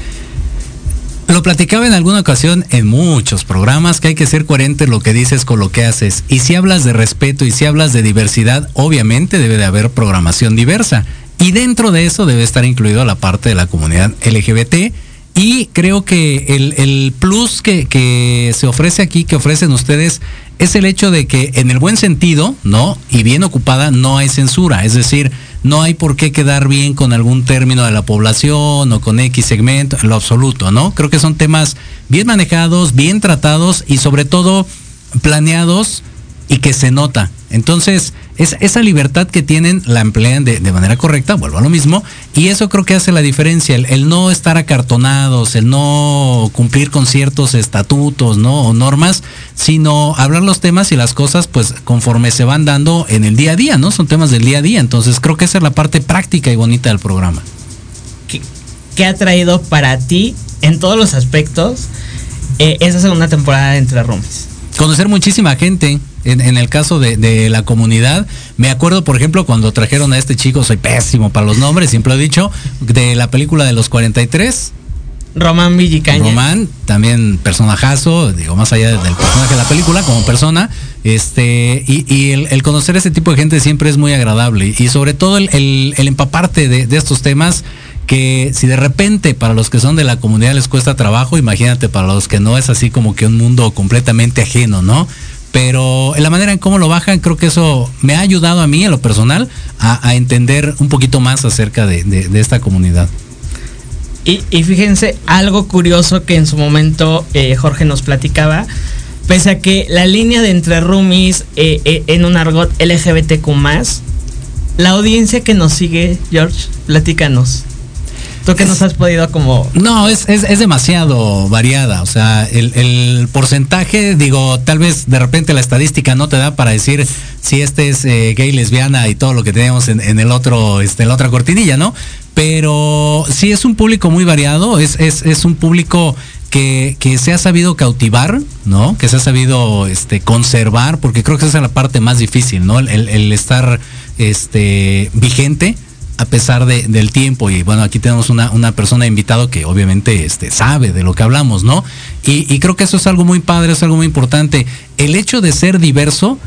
Lo platicaba en alguna ocasión en muchos programas que hay que ser coherente lo que dices con lo que haces. Y si hablas de respeto y si hablas de diversidad, obviamente debe de haber programación diversa. Y dentro de eso debe estar incluido la parte de la comunidad LGBT. Y creo que el, plus que se ofrece aquí, que ofrecen ustedes, es el hecho de que en el buen sentido, ¿no? Y bien ocupada, no hay censura. Es decir, no hay por qué quedar bien con algún término de la población o con X segmento, en lo absoluto, ¿no? Creo que son temas bien manejados, bien tratados y sobre todo planeados y que se nota. Entonces, es, esa libertad que tienen la emplean de, de manera correcta, vuelvo a lo mismo, y eso creo que hace la diferencia, el, el no estar acartonados, el no cumplir con ciertos estatutos, ¿no? O normas, sino hablar los temas y las cosas, pues, conforme se van dando en el día a día, ¿no? Son temas del día a día, entonces creo que esa es la parte práctica y bonita del programa. ¿Qué, qué ha traído para ti en todos los aspectos eh, esa segunda temporada de Entre Roomies? conocer muchísima gente. En, en el caso de, de la comunidad, me acuerdo, por ejemplo, cuando trajeron a este chico, soy pésimo para los nombres, siempre lo he dicho, de la película de los 43, Román Villicaña. Román, también personajazo, digo, más allá del personaje de la película, como persona, este, y, y el, el conocer ese tipo de gente siempre es muy agradable. Y sobre todo el, el- el empaparte de, de estos temas que si de repente para los que son de la comunidad les cuesta trabajo, imagínate para los que no es así como que un mundo completamente ajeno, ¿no? Pero la manera en cómo lo bajan, creo que eso me ha ayudado a mí, en lo personal, a, entender un poquito más acerca de- esta comunidad. Y, y fíjense, algo curioso que en su momento eh, Jorge nos platicaba, pese a que la línea de entre roomies eh, eh, en un argot LGBTQ, la audiencia que nos sigue, George, platícanos. Tú que nos has podido como. No, es, es, es demasiado variada. O sea, el, el porcentaje, digo, tal vez de repente la estadística no te da para decir si este es eh, gay, lesbiana y todo lo que tenemos en, en el otro, este, en la otra cortinilla, ¿no? Pero sí es un público muy variado, es, es, es un público que, que se ha sabido cautivar, ¿no? Que se ha sabido este, conservar, porque creo que esa es la parte más difícil, ¿no? El, el- el estar este, vigente a pesar de- del tiempo. Y bueno, aquí tenemos una, una persona invitado que obviamente este, sabe de lo que hablamos, ¿no? Y, creo que eso es algo muy padre, es algo muy importante. El hecho de ser diverso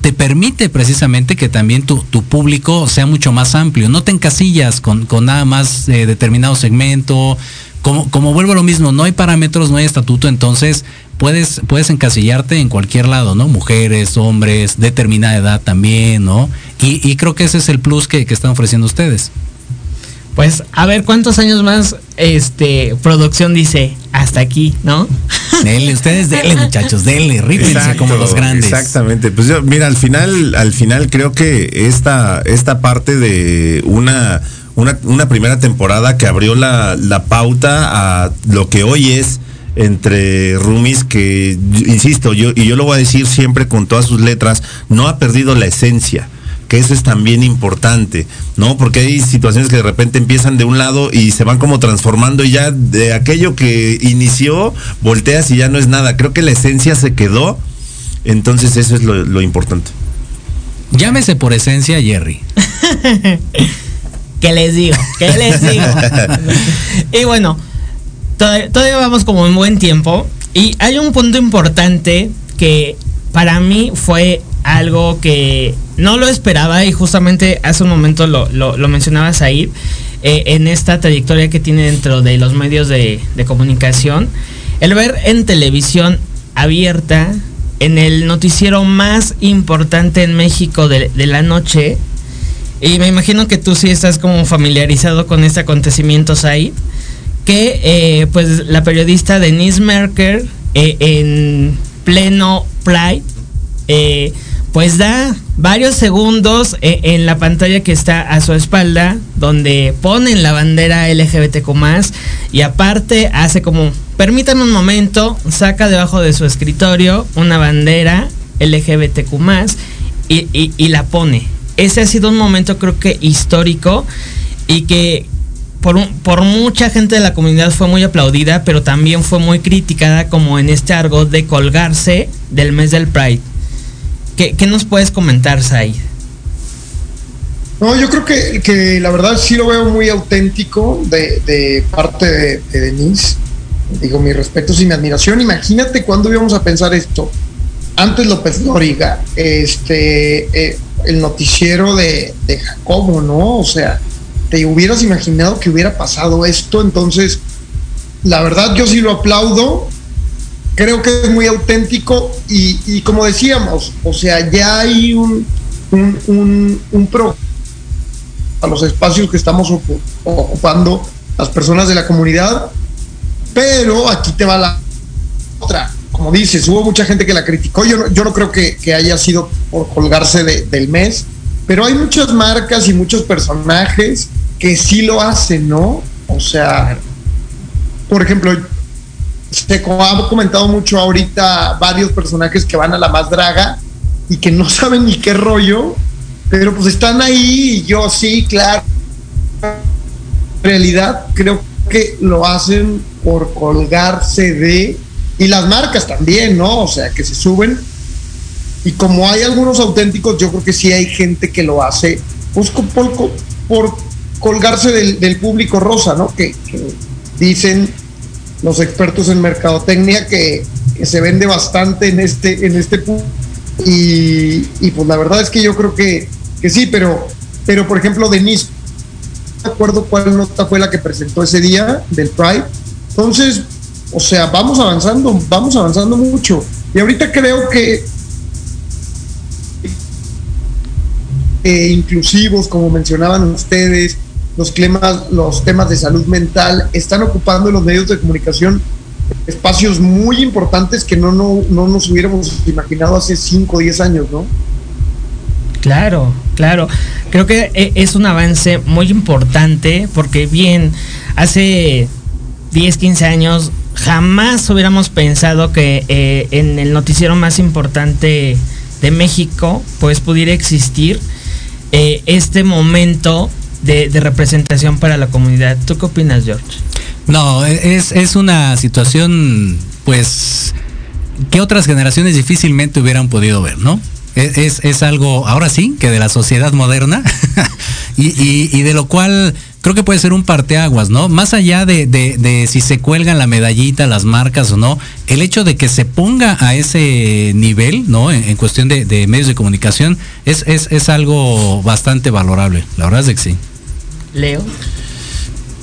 te permite precisamente que también tu, tu público sea mucho más amplio. No te encasillas con, con nada más eh, determinado segmento. Como, como vuelvo a lo mismo, no hay parámetros, no hay estatuto, entonces puedes, puedes encasillarte en cualquier lado, ¿no? Mujeres, hombres, determinada edad también, ¿no? Y, y creo que ese es el plus que, que están ofreciendo ustedes. Pues a ver cuántos años más este producción dice hasta aquí, ¿no? Dele, ustedes dele, muchachos, dele, rípense como los grandes. Exactamente. Pues yo, mira, al final, al final creo que esta, esta parte de una, una, una primera temporada que abrió la, la pauta a lo que hoy es entre roomies que, insisto, yo, y yo lo voy a decir siempre con todas sus letras, no ha perdido la esencia que eso es también importante, ¿no? Porque hay situaciones que de repente empiezan de un lado y se van como transformando y ya de aquello que inició, volteas y ya no es nada. Creo que la esencia se quedó, entonces eso es lo, lo importante. Llámese por esencia Jerry. ¿Qué les digo? ¿Qué les digo? y bueno, todavía, vamos como en buen tiempo. Y hay un punto importante que para mí fue algo que no lo esperaba y justamente hace un momento lo, lo, lo mencionabas ahí, eh, en esta trayectoria que tiene dentro de los medios de, comunicación, el ver en televisión abierta, en el noticiero más importante en México de, de la noche, y me imagino que tú sí estás como familiarizado con este acontecimiento, Said. Que eh, pues la periodista Denise Merker eh, en pleno Pride eh, pues da varios segundos eh, en la pantalla que está a su espalda donde ponen la bandera LGBTQ y aparte hace como permítanme un momento saca debajo de su escritorio una bandera LGBTQ y, y, y la pone. Ese ha sido un momento creo que histórico y que por, un- por mucha gente de la comunidad fue muy aplaudida, pero también fue muy criticada como en este argot de colgarse del mes del Pride. ¿Qué, qué nos puedes comentar, Said? No, yo creo que, que la verdad sí lo veo muy auténtico de, de parte de, de Denise. Digo, mis respetos y mi admiración. Imagínate cuándo íbamos a pensar esto. Antes López Dóriga, este, eh, el noticiero de, de Jacobo, ¿no? O sea, te hubieras imaginado que hubiera pasado esto. Entonces, la verdad yo sí lo aplaudo. Creo que es muy auténtico y, y como decíamos, o sea, ya hay un, un, un, un pro a los espacios que estamos ocu- ocupando las personas de la comunidad, pero aquí te va la otra. como dices, hubo mucha gente que la criticó. Yo no, yo no creo que, que haya sido por colgarse de- del mes, pero hay muchas marcas y muchos personajes que sí lo hacen, ¿no? O sea, por ejemplo, se ha comentado mucho ahorita varios personajes que van a la más draga y que no saben ni qué rollo, pero pues están ahí y yo sí, claro. En realidad creo que lo hacen por colgarse de y las marcas también, ¿no? O sea, que se suben y como hay algunos auténticos, yo creo que sí hay gente que lo hace pues, por, por colgarse del, del público rosa, ¿no? Que, dicen los expertos en mercadotecnia que, se vende bastante en este, en este pu- y, pues la verdad es que yo creo que, que sí, pero, pero por ejemplo, Denise, no acuerdo cuál nota fue la que presentó ese día del Pride. Entonces, o sea, vamos avanzando, vamos avanzando mucho. Y ahorita creo que eh, inclusivos, como mencionaban ustedes, los temas, los temas de salud mental, están ocupando en los medios de comunicación espacios muy importantes que no, no, no nos hubiéramos imaginado hace 5 o 10 años, ¿no? Claro, claro. Creo que e- es un avance muy importante porque bien, hace 10, 15 años jamás hubiéramos pensado que eh, en el noticiero más importante de México pues pudiera existir eh, este momento de, representación para la comunidad. ¿Tú qué opinas, George? No, e, es, es una situación, pues, que otras generaciones difícilmente hubieran podido ver, ¿no? Es, es, es algo, ahora sí, que de la sociedad moderna y, de lo cual creo que puede ser un parteaguas, ¿no? Más allá de, de- si se cuelgan la medallita, las marcas o no, el hecho de que se ponga a ese nivel, ¿no? En, cuestión de, de medios de comunicación, es, es, es algo bastante valorable. La verdad es que sí. Leo.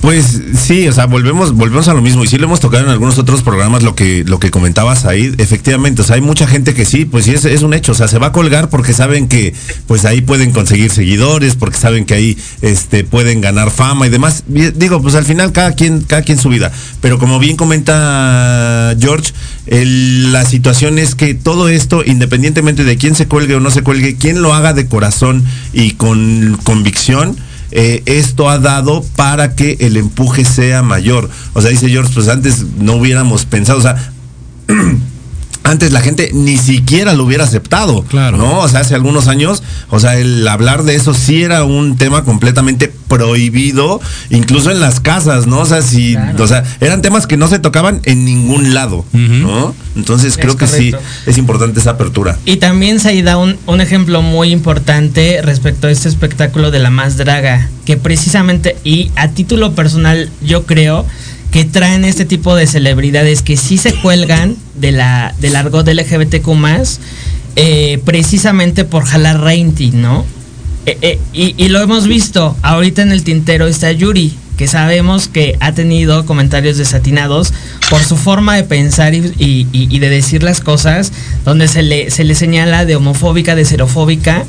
Pues sí, o sea, volvemos, volvemos a lo mismo. Y sí lo hemos tocado en algunos otros programas, lo que, lo que comentabas ahí, efectivamente. O sea, hay mucha gente que sí, pues sí, es, es un hecho. O sea, se va a colgar porque saben que pues ahí pueden conseguir seguidores, porque saben que ahí este, pueden ganar fama y demás. Digo, pues al final cada quien, cada quien su vida. Pero como bien comenta George, el- la situación es que todo esto, independientemente de quién se cuelgue o no se cuelgue, quien lo haga de corazón y con convicción, eh, esto ha dado para que el empuje sea mayor. O sea, dice George, pues antes no hubiéramos pensado, o sea, antes la gente ni siquiera lo hubiera aceptado. Claro. ¿No? O sea, hace algunos años, o sea, el hablar de eso sí era un tema completamente prohibido, incluso en las casas, ¿no? O sea, si, Claro. o sea, eran temas que no se tocaban en ningún lado. ¿no? Entonces Es creo que sí es importante esa apertura. Y también se da un, un ejemplo muy importante respecto a este espectáculo de la más draga, que precisamente, y a título personal, yo creo que traen este tipo de celebridades que sí se cuelgan de la, del argot LGBTQ eh, precisamente por jalar rating, ¿no? Eh, eh, y, lo hemos visto, ahorita en el tintero está Yuri, que sabemos que ha tenido comentarios desatinados por su forma de pensar y- y de decir las cosas, donde se le, se le señala de homofóbica, de xerofóbica.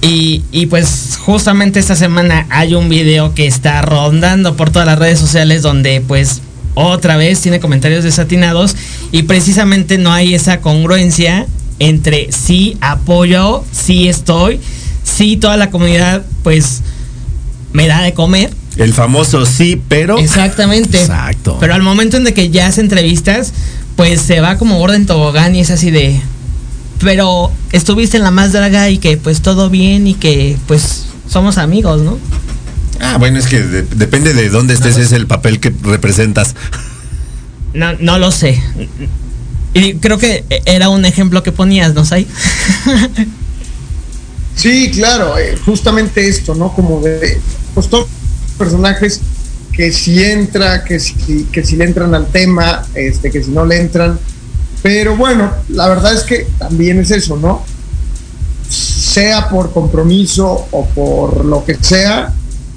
Y, y pues justamente esta semana hay un video que está rondando por todas las redes sociales donde pues otra vez tiene comentarios desatinados y precisamente no hay esa congruencia entre sí apoyo, sí estoy, sí toda la comunidad pues me da de comer. El famoso sí, pero Exactamente. Exacto. Pero al momento en de que ya hace entrevistas, pues se va como gorda en tobogán y es así de. Pero estuviste en la más draga y que pues todo bien y que pues somos amigos, ¿no? Ah, bueno, es que de- depende de dónde estés, es el papel que representas. No, no lo sé. Y creo que era un ejemplo que ponías, ¿no, Sai? Sí, claro, eh, justamente esto, ¿no? Como de pues todos los personajes que si entra, que si, que si le entran al tema, este, que si no le entran. Pero bueno, la verdad es que también es eso, ¿no? Sea por compromiso o por lo que sea,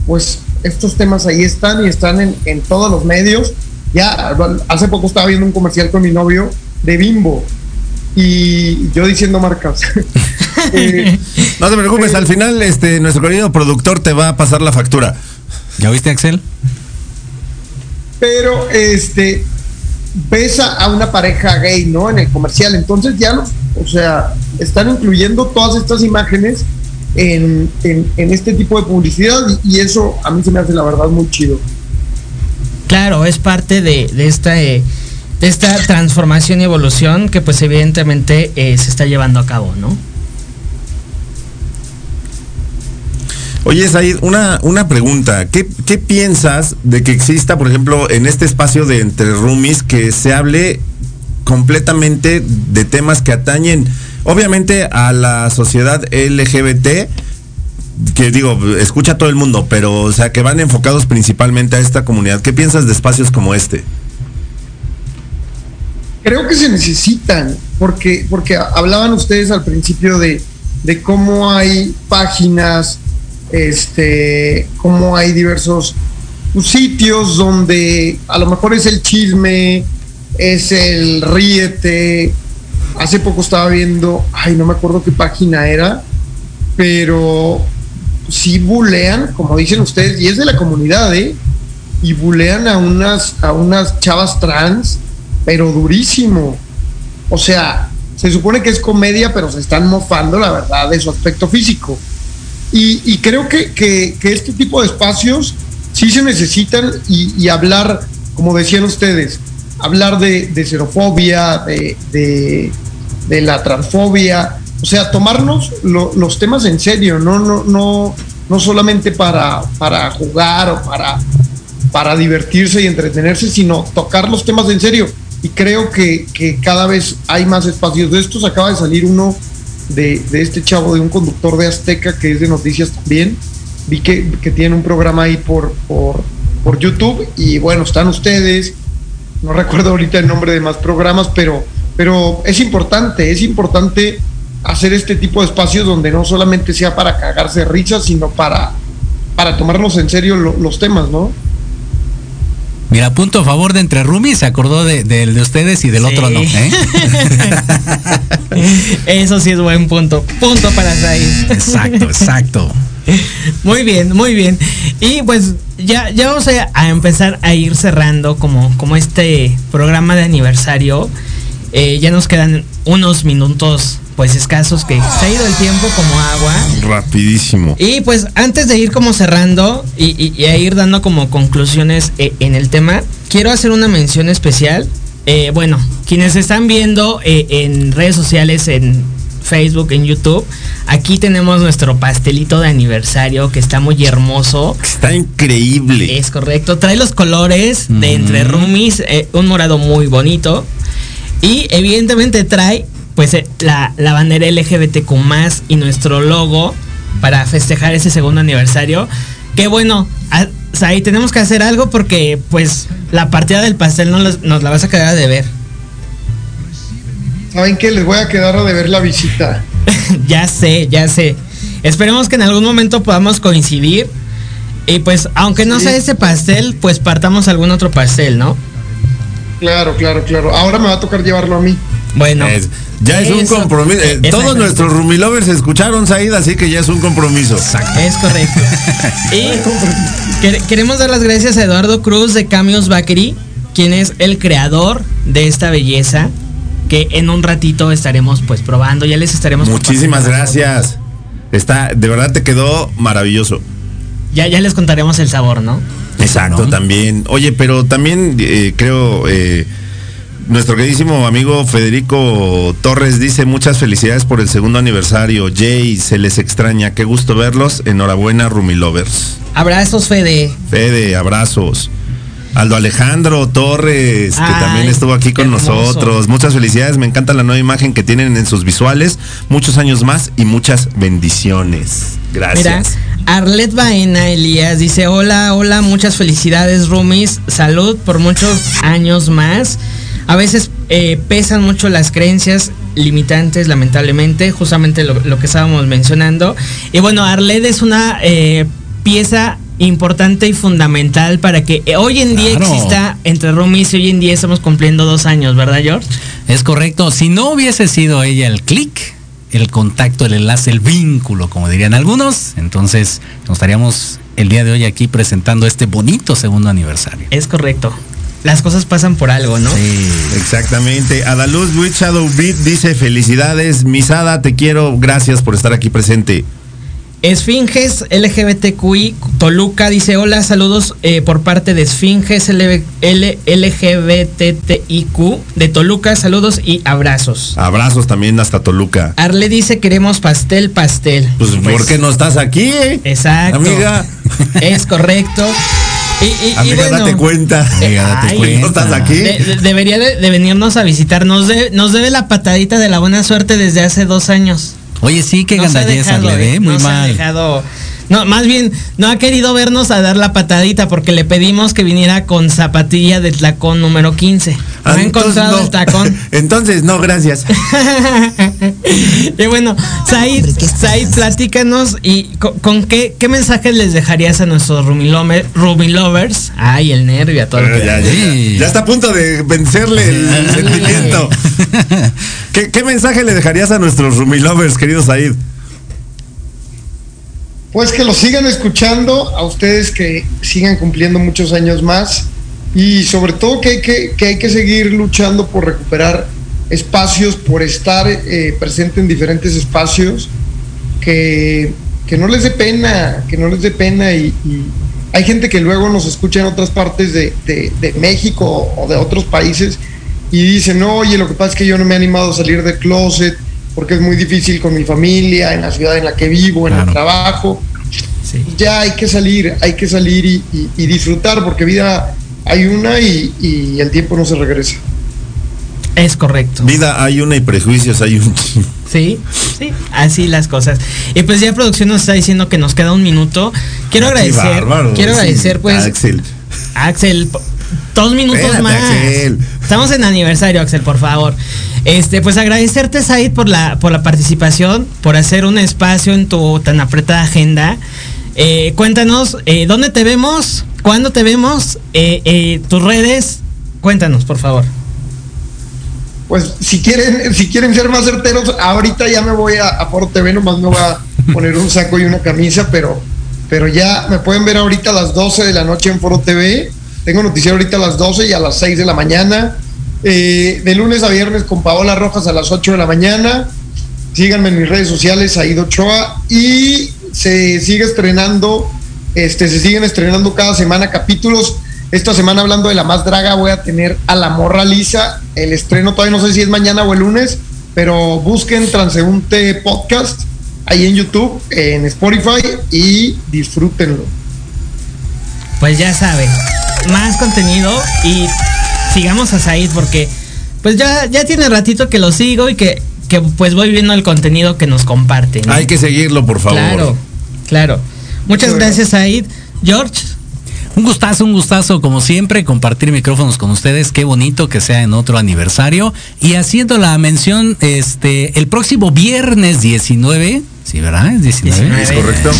pues estos temas ahí están y están en, en todos los medios. Ya hace poco estaba viendo un comercial con mi novio de Bimbo y yo diciendo marcas. Eh, No te preocupes, al final este nuestro querido productor te va a pasar la factura. ¿Ya viste, Axel? Pero este, ves a, una pareja gay, ¿no? En el comercial. Entonces ya o sea, están incluyendo todas estas imágenes en, en- este tipo de publicidad y, y eso a mí se me hace la verdad muy chido. Claro, es parte de, de esta eh, de esta transformación y evolución que pues evidentemente eh, se está llevando a cabo, ¿no? Oye, Said, una, una pregunta. ¿Qué, ¿Qué piensas de que exista, por ejemplo, en este espacio de entre roomies, que se hable completamente de temas que atañen, obviamente, a la sociedad LGBT? Que digo, escucha a todo el mundo, pero, o sea, que van enfocados principalmente a esta comunidad. ¿Qué piensas de espacios como este? Creo que se necesitan, porque, porque hablaban ustedes al principio de, de cómo hay páginas, este, cómo hay diversos sitios donde a lo mejor es el chisme, es el ríete. Hace poco estaba viendo, ay, no me acuerdo qué página era, pero sí bulean, como dicen ustedes, y es de la comunidad, ¿eh? Y bulean a unas, a unas chavas trans, pero durísimo. O sea, se supone que es comedia, pero se están mofando, la verdad, de su aspecto físico. Y, y creo que, que- que este tipo de espacios sí se necesitan y, y hablar, como decían ustedes, hablar de, de xerofobia, de, de- la transfobia, o sea, tomarnos lo- los temas en serio, no, no, no, no solamente para, para jugar o para, para divertirse y entretenerse, sino tocar los temas en serio. Y creo que, que cada vez hay más espacios de estos. Acaba de salir uno de, de este chavo, de un conductor de Azteca, que es de noticias también. Vi que, que tiene un programa ahí por, por, por YouTube y bueno, están ustedes. No recuerdo ahorita el nombre de más programas, pero, pero es importante, es importante hacer este tipo de espacios donde no solamente sea para cagarse de risa, sino para, para tomarnos en serio lo- los temas, ¿no? Mira, punto a favor de Entre Rumi, se acordó de- del de ustedes y del Sí. otro no. ¿eh? Eso sí es buen punto. Punto para Said. Exacto, exacto. Muy bien, muy bien. Y pues ya, ya vamos a, a empezar a ir cerrando como, como este programa de aniversario. Eh, ya nos quedan unos minutos pues escasos que se ha ido el tiempo como agua. Rapidísimo. Y pues antes de ir como cerrando y, y- y a ir dando como conclusiones eh, en el tema, quiero hacer una mención especial. Eh, bueno, quienes están viendo en redes sociales, en Facebook, en YouTube, aquí tenemos nuestro pastelito de aniversario que está muy hermoso. Está increíble. Es correcto, trae los colores de entre roomies, eh, un morado muy bonito. Y evidentemente trae pues eh, la, la bandera LGBTQ más y nuestro logo para festejar ese segundo aniversario. Que bueno, a- o sea, ahí tenemos que hacer algo porque pues la partida del pastel no los- nos la vas a quedar a deber. ¿Saben qué? Les voy a quedar a deber la visita. ya sé, ya sé. Esperemos que en algún momento podamos coincidir. Y pues, aunque no Sí. sea ese pastel, pues partamos algún otro pastel, ¿no? Claro, claro, claro. Ahora me va a tocar llevarlo a mí. Bueno. Es- ya es un compromiso. Eh, exacto. todos nuestros Rumilovers escucharon, Said, así que ya es un compromiso. Es correcto. y quer- queremos dar las gracias a Eduardo Cruz de Camios Bakery, quien es el creador de esta belleza que en un ratito estaremos pues probando, ya les estaremos Muchísimas gracias. Está, de verdad te quedó maravilloso. Ya ya les contaremos el sabor, ¿no? Exacto, ¿no? también. Oye, pero también eh, creo eh, nuestro queridísimo amigo Federico Torres dice muchas felicidades por el segundo aniversario. Jay, se les extraña. Qué gusto verlos. Enhorabuena, Rumilovers. Abrazos, Fede. Fede, abrazos. Aldo Alejandro Torres, que también estuvo aquí con nosotros. Muchas felicidades, me encanta la nueva imagen que tienen en sus visuales. Muchos años más y muchas bendiciones. Mira, Gracias. Arlet Baena Elías dice, hola, hola, muchas felicidades, Rumis, salud por muchos años más. A veces eh, pesan mucho las creencias limitantes, lamentablemente, justamente lo, lo que estábamos mencionando. Y bueno, Arlet es una eh, pieza importante y fundamental para que eh, hoy en día Claro. exista entre Rumis y hoy en día estamos cumpliendo dos años, ¿verdad, George? Es correcto. Si no hubiese sido ella el clic, el contacto, el enlace, el vínculo, como dirían algunos, entonces nos estaríamos el día de hoy aquí presentando este bonito segundo aniversario. Es correcto. las cosas pasan por algo, ¿no? Sí. Exactamente. Adaluz Witch Shadow Beat dice felicidades, Misada, te quiero, gracias por estar aquí presente. Esfinges LGBTQI Toluca dice hola, saludos eh, por parte de Esfinges L- LGBTIQ de Toluca, saludos y abrazos. Abrazos también hasta Toluca. Arle dice queremos pastel, pastel. Pues, ¿por qué no estás aquí? eh? Exacto. Amiga. Es correcto. Y, y- y Amiga, bueno, date cuenta. Amiga, date Ay, cuenta. ¿No estás aquí? de- de- debería de, de venirnos a visitar. Nos, de- nos debe la patadita de la buena suerte desde hace dos años. Oye, sí, qué No gandalleza le eh, ve, muy no se ha mal. dejado. No, más bien, no ha querido vernos a dar la patadita porque le pedimos que viniera con zapatilla de tacón número 15. No Ah, ha entonces encontrado no. el tacón. Entonces, no, gracias. y bueno, Said, Said, platícanos y con, con qué, qué mensajes les dejarías a nuestros Rumi Lovers. Ay, el nervio a todo. lo que ya, da. ya, está a punto de vencerle el sentimiento. ¿Qué, qué mensaje le dejarías a nuestros Rumi Lovers, querido Said? Pues que lo sigan escuchando, a ustedes que sigan cumpliendo muchos años más. Y sobre todo que hay que, que, hay que seguir luchando por recuperar espacios, por estar eh, presente en diferentes espacios, que, que no les dé pena, que no les dé pena. Y, y hay gente que luego nos escucha en otras partes de, de- de México o de otros países y dicen, no, oye, lo que pasa es que yo no me he animado a salir del closet porque es muy difícil con mi familia, en la ciudad en la que vivo, en el trabajo. Sí. Ya hay que salir, hay que salir y, y- y disfrutar porque vida hay una y, y el tiempo no se regresa. Es correcto. Vida hay una y prejuicios hay un. Sí, sí, así las cosas. Y pues ya producción nos está diciendo que nos queda un minuto. Quiero agradecer, bárbaro, quiero sí. agradecer pues Axel. Axel, dos minutos Espérate, más. Axel. Estamos en aniversario, Axel, por favor. Este, pues agradecerte, Said, por la, por la participación, por hacer un espacio en tu tan apretada agenda. Eh, cuéntanos, eh, ¿dónde te vemos? ¿Cuándo te vemos? Eh, eh, tus redes. Cuéntanos, por favor. Pues si quieren, si quieren ser más certeros, ahorita ya me voy a, a Foro TV, nomás me voy a poner un saco y una camisa, pero, pero ya me pueden ver ahorita a las 12 de la noche en Foro TV. Tengo noticiero ahorita a las 12 y a las 6 de la mañana. Eh, de lunes a viernes con Paola Rojas a las 8 de la mañana. Síganme en mis redes sociales, Aido Ochoa. Y se sigue estrenando, este, se siguen estrenando cada semana capítulos. Esta semana hablando de la más draga voy a tener a la morra lisa. El estreno todavía no sé si es mañana o el lunes, pero busquen Transeúnte Podcast ahí en YouTube, en Spotify y disfrútenlo. Pues ya saben, más contenido y sigamos a Said porque pues ya, ya tiene ratito que lo sigo y que, que pues voy viendo el contenido que nos comparte. ¿no? Hay que seguirlo, por favor. Claro, claro. Muchas gracias, Said. George, Un gustazo, un gustazo, como siempre, compartir micrófonos con ustedes. Qué bonito que sea en otro aniversario. Y haciendo la mención, este, el próximo viernes 19, ¿sí, verdad? Es 19. Es correcto.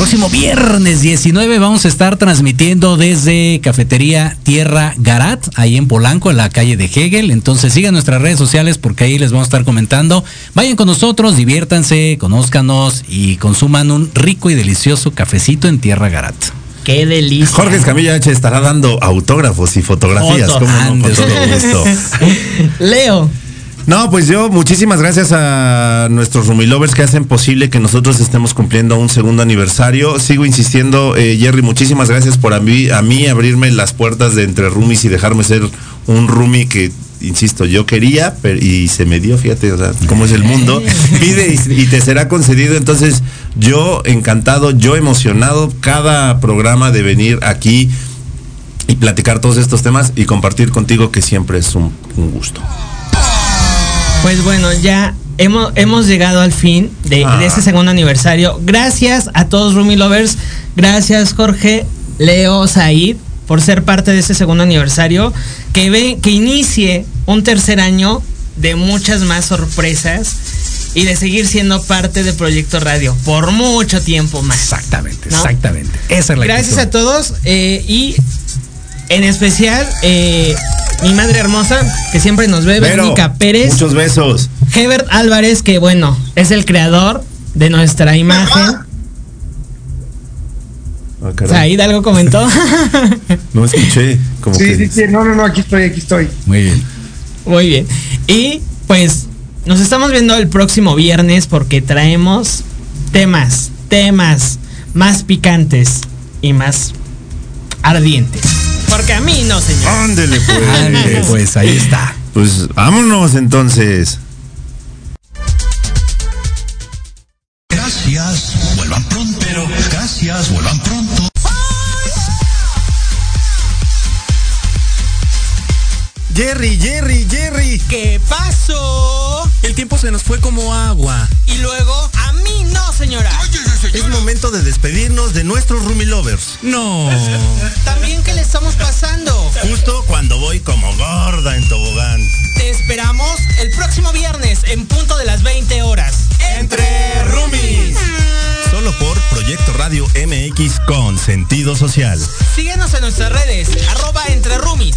Próximo viernes 19 vamos a estar transmitiendo desde Cafetería Tierra Garat, ahí en Polanco, en la calle de Hegel. Entonces sigan nuestras redes sociales porque ahí les vamos a estar comentando. Vayan con nosotros, diviértanse, conózcanos y consuman un rico y delicioso cafecito en Tierra Garat. qué delicia. Jorge Escamilla H estará dando autógrafos y fotografías. Fotos. ¿cómo no? Con todo gusto. Leo, No, pues yo muchísimas gracias a nuestros Rumilovers que hacen posible que nosotros estemos cumpliendo un segundo aniversario. Sigo insistiendo, eh, Jerry, muchísimas gracias por a mí, a mí abrirme las puertas de entre roomies y dejarme ser un roomie que, insisto, yo quería pero, y se me dio, fíjate, o sea, cómo es el mundo. Pide y, y te será concedido. Entonces, yo encantado, yo emocionado cada programa de venir aquí y platicar todos estos temas y compartir contigo que siempre es un- un gusto. Pues bueno, ya hemos, hemos llegado al fin de, Ah. de este segundo aniversario. Gracias a todos Rumi Lovers. Gracias Jorge, Leo, Said por ser parte de este segundo aniversario. Que, ve, que inicie un tercer año de muchas más sorpresas y de seguir siendo parte de Proyecto Radio por mucho tiempo más. Exactamente, ¿No? exactamente. Esa es la Gracias actitud. a todos eh, y en especial eh, mi madre hermosa que siempre nos ve, Verónica Pérez. Muchos besos. Hebert Álvarez, que bueno, es el creador de nuestra imagen. Ah, O sea, Hidalgo comentó. No escuché. Como Sí, que sí, sí, no, no, no, aquí estoy, aquí estoy. Muy bien. Muy bien. Y pues nos estamos viendo el próximo viernes porque traemos temas, temas más picantes y más ardientes. Porque a mí no, señor. Ándele pues. Ándale, pues ahí está. Pues vámonos entonces. Gracias, vuelvan pronto. Pero gracias, vuelvan pronto. Jerry, Jerry, Jerry. ¿Qué pasó? El tiempo se nos fue como agua. Y luego, no, señora. Es momento de despedirnos de nuestros Rumi Lovers. No. También que le estamos pasando. Justo cuando voy como gorda en tobogán. Te esperamos el próximo viernes en punto de las 20 horas. Entre Rumis. Solo por Proyecto Radio MX con sentido social. Síguenos en nuestras redes, arroba entre roomies.